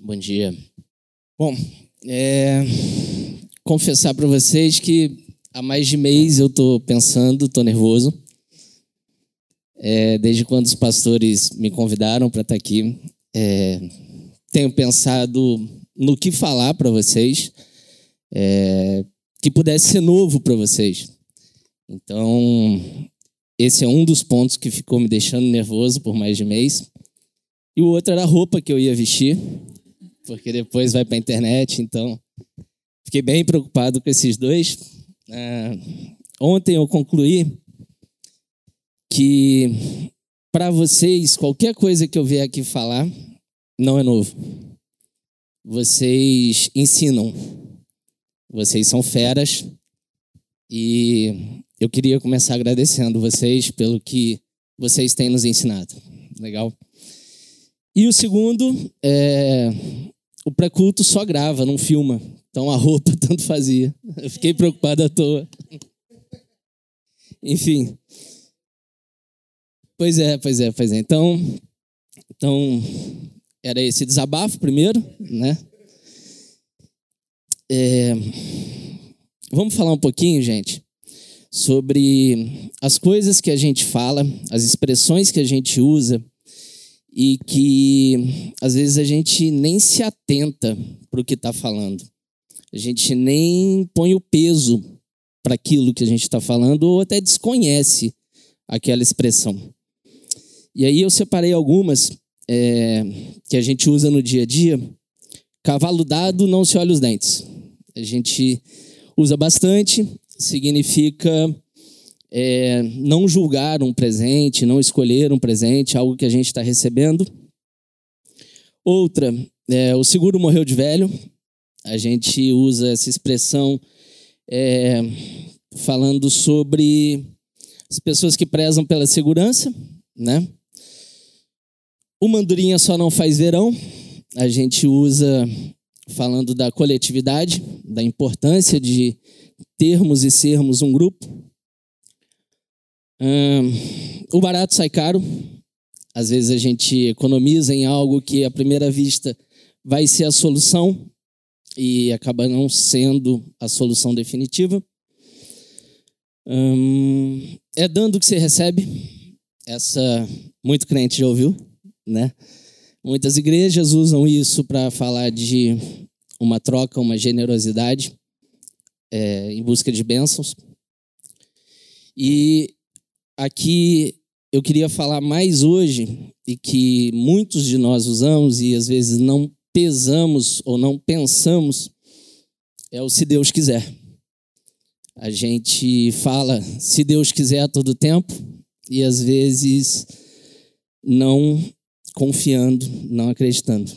Bom dia. Bom, é, confessar para vocês que há mais de mês eu estou pensando, estou nervoso. É, desde quando os pastores me convidaram para estar tá aqui, é, tenho pensado no que falar para vocês, é, que pudesse ser novo para vocês. Então, esse é um dos pontos que ficou me deixando nervoso por mais de mês. E o outro era a roupa que eu ia vestir, porque depois vai para a internet, então fiquei bem preocupado com esses dois. Uh, ontem eu concluí que para vocês, qualquer coisa que eu vier aqui falar não é novo. Vocês ensinam, vocês são feras e eu queria começar agradecendo vocês pelo que vocês têm nos ensinado. Legal? E o segundo, é, o pré-culto só grava, não filma. Então a roupa tanto fazia. Eu fiquei preocupado à toa. Enfim. Pois é, pois é, pois é. Então, então era esse desabafo primeiro, né? É, vamos falar um pouquinho, gente, sobre as coisas que a gente fala, as expressões que a gente usa e que às vezes a gente nem se atenta para o que está falando. A gente nem põe o peso para aquilo que a gente está falando ou até desconhece aquela expressão. E aí eu separei algumas é, que a gente usa no dia a dia. Cavalo dado não se olha os dentes. A gente usa bastante significa é, não julgar um presente, não escolher um presente, algo que a gente está recebendo. Outra, é, o seguro morreu de velho. A gente usa essa expressão é, falando sobre as pessoas que prezam pela segurança, né? O mandurinha só não faz verão. A gente usa falando da coletividade, da importância de termos e sermos um grupo. O barato sai caro. Às vezes a gente economiza em algo que à primeira vista vai ser a solução e acaba não sendo a solução definitiva. é dando que você recebe. Essa muito crente já ouviu, né? Muitas igrejas usam isso para falar de uma troca, uma generosidade é, em busca de bênçãos. E aqui eu queria falar mais hoje, e que muitos de nós usamos e às vezes não pesamos ou não pensamos, é o se Deus quiser. A gente fala se Deus quiser a todo tempo e às vezes não confiando, não acreditando.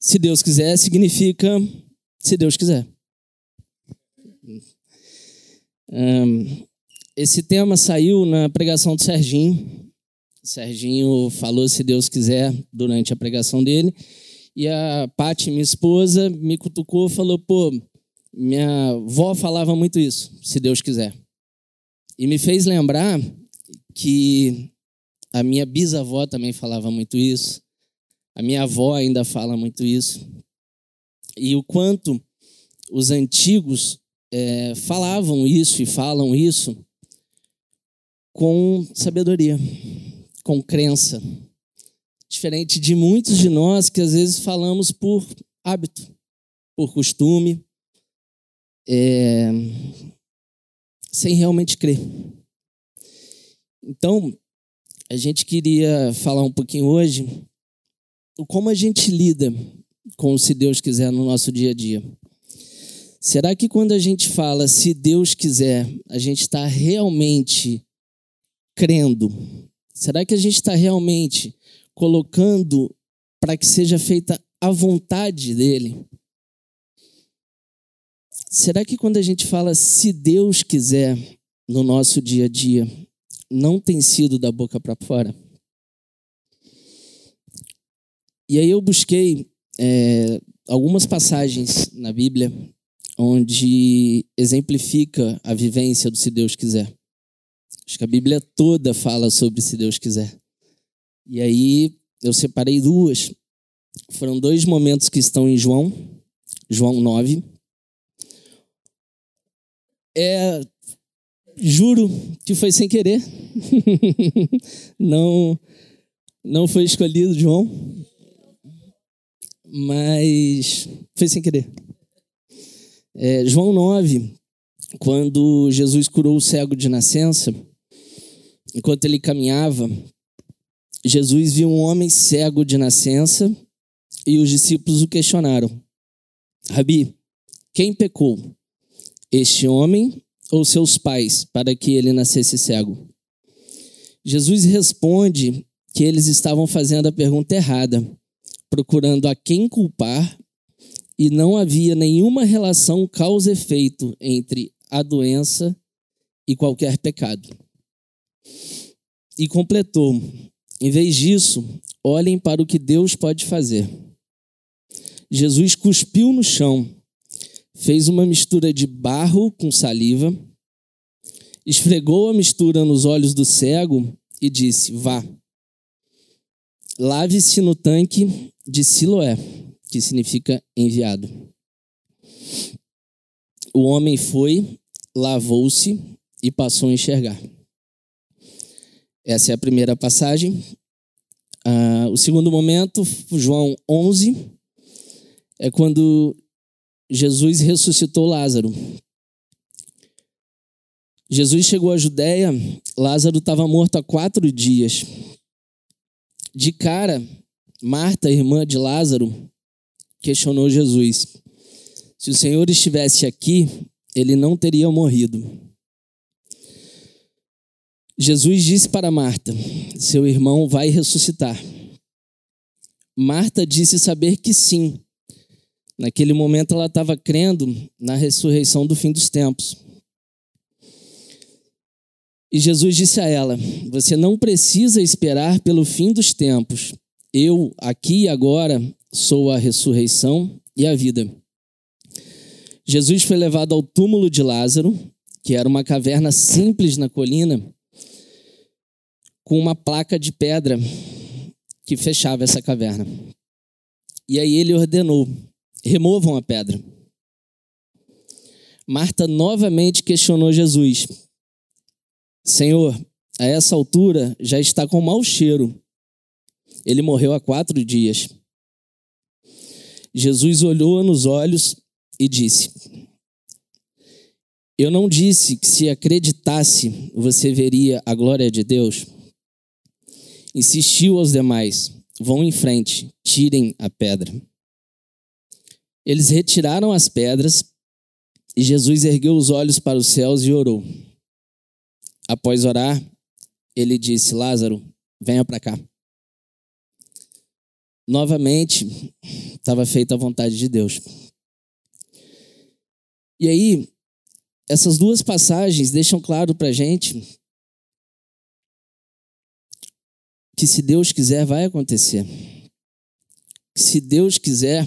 Se Deus quiser significa se Deus quiser. Um, esse tema saiu na pregação do Serginho. O Serginho falou, se Deus quiser, durante a pregação dele. E a Paty, minha esposa, me cutucou e falou: pô, minha avó falava muito isso, se Deus quiser. E me fez lembrar que a minha bisavó também falava muito isso. A minha avó ainda fala muito isso. E o quanto os antigos é, falavam isso e falam isso com sabedoria, com crença. Diferente de muitos de nós que às vezes falamos por hábito, por costume, é, sem realmente crer. Então, a gente queria falar um pouquinho hoje como a gente lida com o se Deus quiser no nosso dia a dia. Será que quando a gente fala se Deus quiser, a gente está realmente crendo? Será que a gente está realmente colocando para que seja feita a vontade dele? Será que quando a gente fala se Deus quiser no nosso dia a dia, não tem sido da boca para fora? E aí eu busquei é, algumas passagens na Bíblia onde exemplifica a vivência do se Deus quiser. Acho que a Bíblia toda fala sobre se Deus quiser. E aí eu separei duas foram dois momentos que estão em João, João 9. É, juro que foi sem querer. não, não foi escolhido, João. Mas foi sem querer. É, João 9, quando Jesus curou o cego de nascença, enquanto ele caminhava, Jesus viu um homem cego de nascença e os discípulos o questionaram: Rabi, quem pecou? Este homem ou seus pais para que ele nascesse cego? Jesus responde que eles estavam fazendo a pergunta errada, procurando a quem culpar, e não havia nenhuma relação causa-efeito entre a doença e qualquer pecado. E completou: em vez disso, olhem para o que Deus pode fazer. Jesus cuspiu no chão, fez uma mistura de barro com saliva, esfregou a mistura nos olhos do cego e disse: Vá, lave-se no tanque de Siloé, que significa enviado. O homem foi, lavou-se e passou a enxergar. Essa é a primeira passagem. Ah, o segundo momento, João 11, é quando Jesus ressuscitou Lázaro. Jesus chegou à Judéia, Lázaro estava morto há quatro dias. De cara, Marta, irmã de Lázaro, questionou Jesus: se o Senhor estivesse aqui, ele não teria morrido. Jesus disse para Marta: Seu irmão vai ressuscitar. Marta disse saber que sim. Naquele momento ela estava crendo na ressurreição do fim dos tempos. E Jesus disse a ela: Você não precisa esperar pelo fim dos tempos. Eu, aqui e agora, sou a ressurreição e a vida. Jesus foi levado ao túmulo de Lázaro, que era uma caverna simples na colina com uma placa de pedra que fechava essa caverna. E aí ele ordenou: removam a pedra. Marta novamente questionou Jesus: Senhor, a essa altura já está com mau cheiro. Ele morreu há quatro dias. Jesus olhou nos olhos e disse: Eu não disse que se acreditasse você veria a glória de Deus? Insistiu aos demais: vão em frente, tirem a pedra. Eles retiraram as pedras e Jesus ergueu os olhos para os céus e orou. Após orar, ele disse: Lázaro, venha para cá. Novamente, estava feita a vontade de Deus. E aí, essas duas passagens deixam claro para a gente que se Deus quiser, vai acontecer. Que se Deus quiser,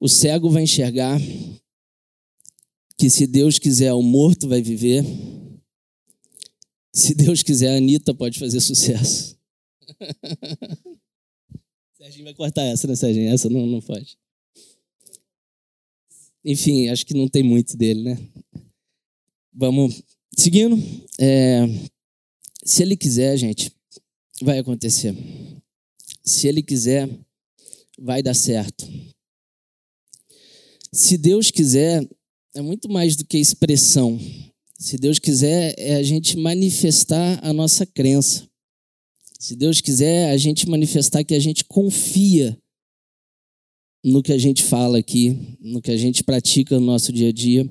o cego vai enxergar. Que se Deus quiser, o morto vai viver. Se Deus quiser, a Anitta pode fazer sucesso. Serginho vai cortar essa, né, Serginho? Essa não, não pode. Enfim, acho que não tem muito dele, né? Vamos seguindo. É, se ele quiser, gente, vai acontecer. Se Ele quiser, vai dar certo. Se Deus quiser, é muito mais do que expressão. Se Deus quiser, é a gente manifestar a nossa crença. Se Deus quiser, é a gente manifestar que a gente confia no que a gente fala aqui, no que a gente pratica no nosso dia a dia.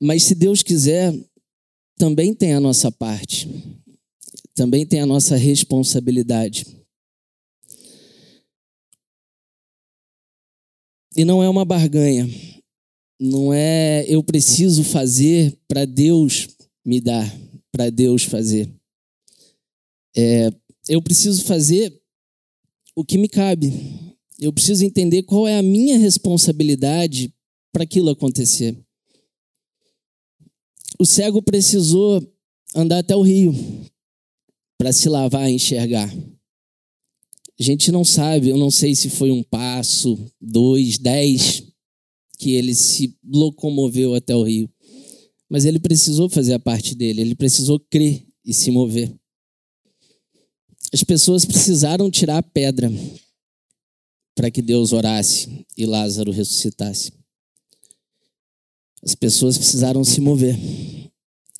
Mas se Deus quiser, também tem a nossa parte também tem a nossa responsabilidade. E não é uma barganha. Não é eu preciso fazer para Deus me dar, para Deus fazer. É, eu preciso fazer o que me cabe. Eu preciso entender qual é a minha responsabilidade para aquilo acontecer. O cego precisou andar até o rio para se lavar e enxergar. A gente não sabe, eu não sei se foi um passo, dois, dez, que ele se locomoveu até o rio. Mas ele precisou fazer a parte dele, ele precisou crer e se mover. As pessoas precisaram tirar a pedra para que Deus orasse e Lázaro ressuscitasse. As pessoas precisaram se mover.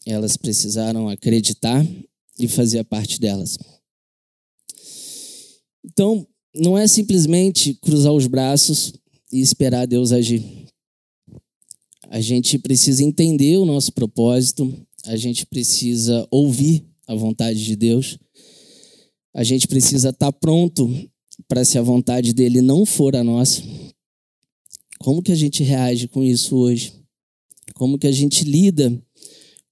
Elas precisaram acreditar e fazer a parte delas. Então, não é simplesmente cruzar os braços e esperar Deus agir. A gente precisa entender o nosso propósito, a gente precisa ouvir a vontade de Deus, a gente precisa estar pronto para se a vontade dele não for a nossa. Como que a gente reage com isso hoje? Como que a gente lida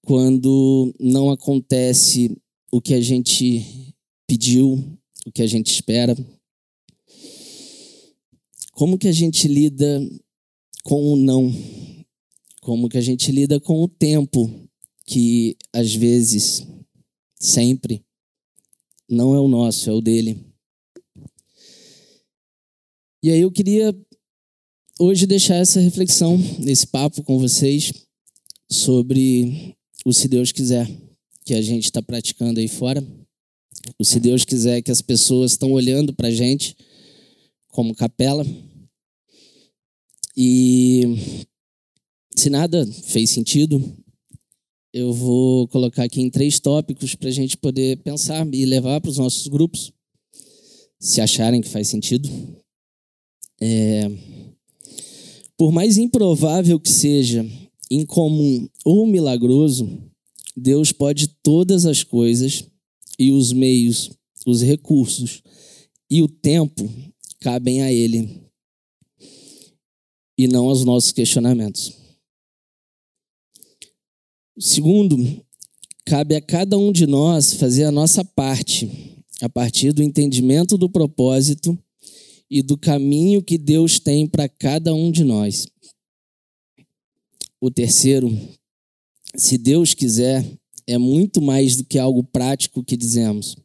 quando não acontece o que a gente pediu, o que a gente espera? Como que a gente lida com o não? Como que a gente lida com o tempo que às vezes, sempre, não é o nosso, é o dele? E aí eu queria hoje deixar essa reflexão, esse papo com vocês sobre o se Deus quiser que a gente está praticando aí fora. O se Deus quiser que as pessoas estão olhando para a gente como capela. E se nada fez sentido, eu vou colocar aqui em três tópicos para a gente poder pensar e levar para os nossos grupos, se acharem que faz sentido. É, por mais improvável que seja, incomum ou milagroso, Deus pode todas as coisas e os meios, os recursos e o tempo cabem a Ele e não aos nossos questionamentos. Segundo, cabe a cada um de nós fazer a nossa parte a partir do entendimento do propósito e do caminho que Deus tem para cada um de nós. O terceiro, se Deus quiser, é muito mais do que algo prático que dizemos.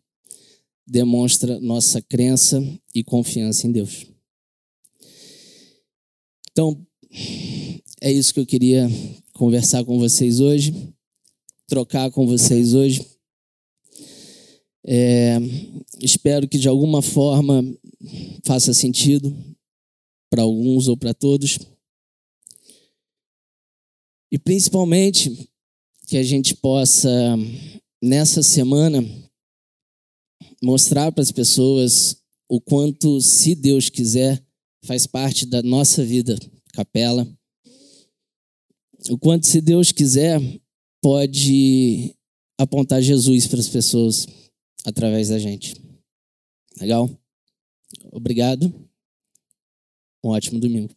Demonstra nossa crença e confiança em Deus. Então, é isso que eu queria conversar com vocês hoje, trocar com vocês hoje. É, espero que de alguma forma faça sentido para alguns ou para todos. E principalmente que a gente possa, nessa semana, mostrar para as pessoas o quanto, se Deus quiser, faz parte da nossa vida, capela. O quanto, se Deus quiser, pode apontar Jesus para as pessoas através da gente. Legal? Obrigado. Um ótimo domingo.